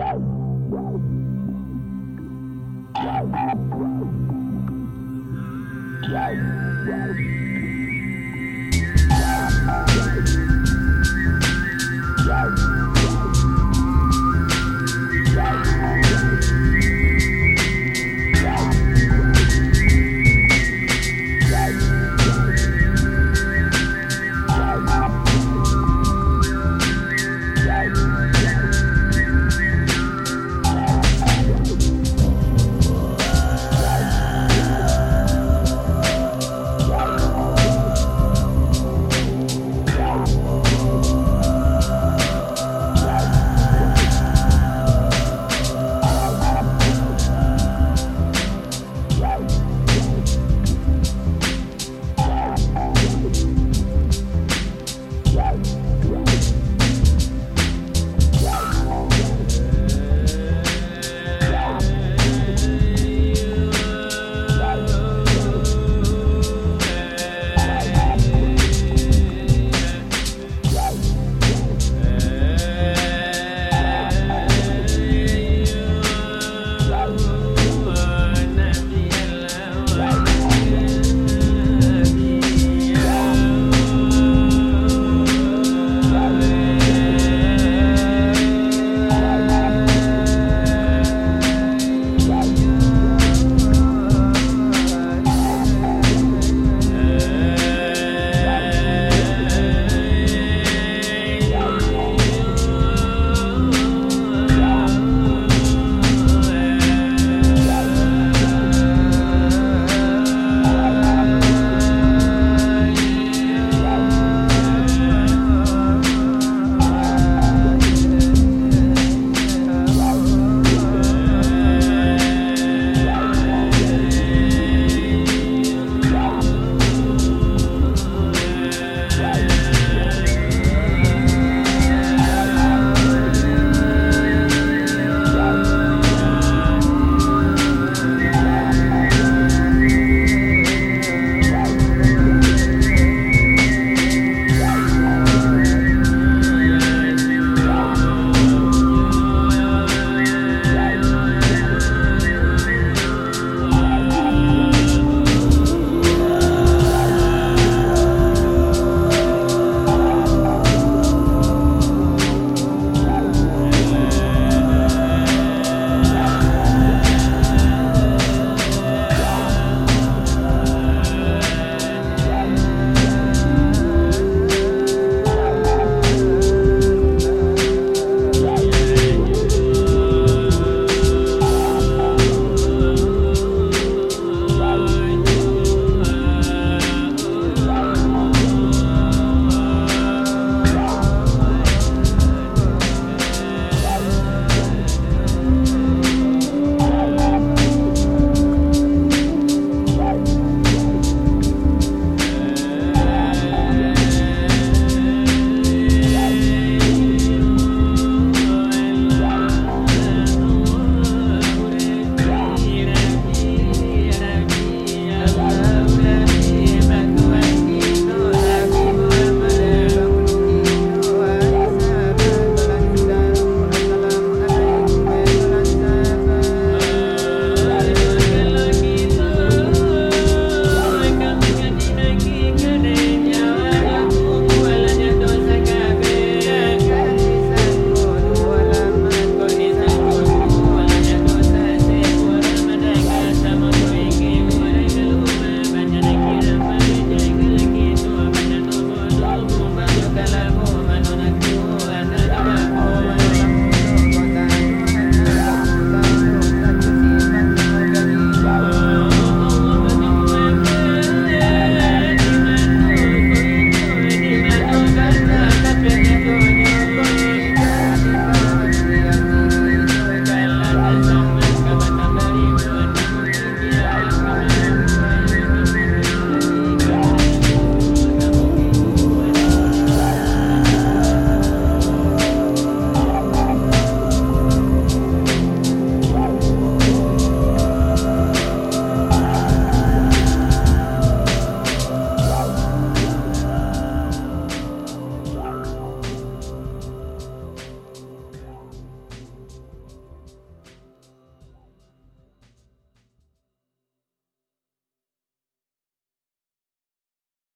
Yeah. Bye.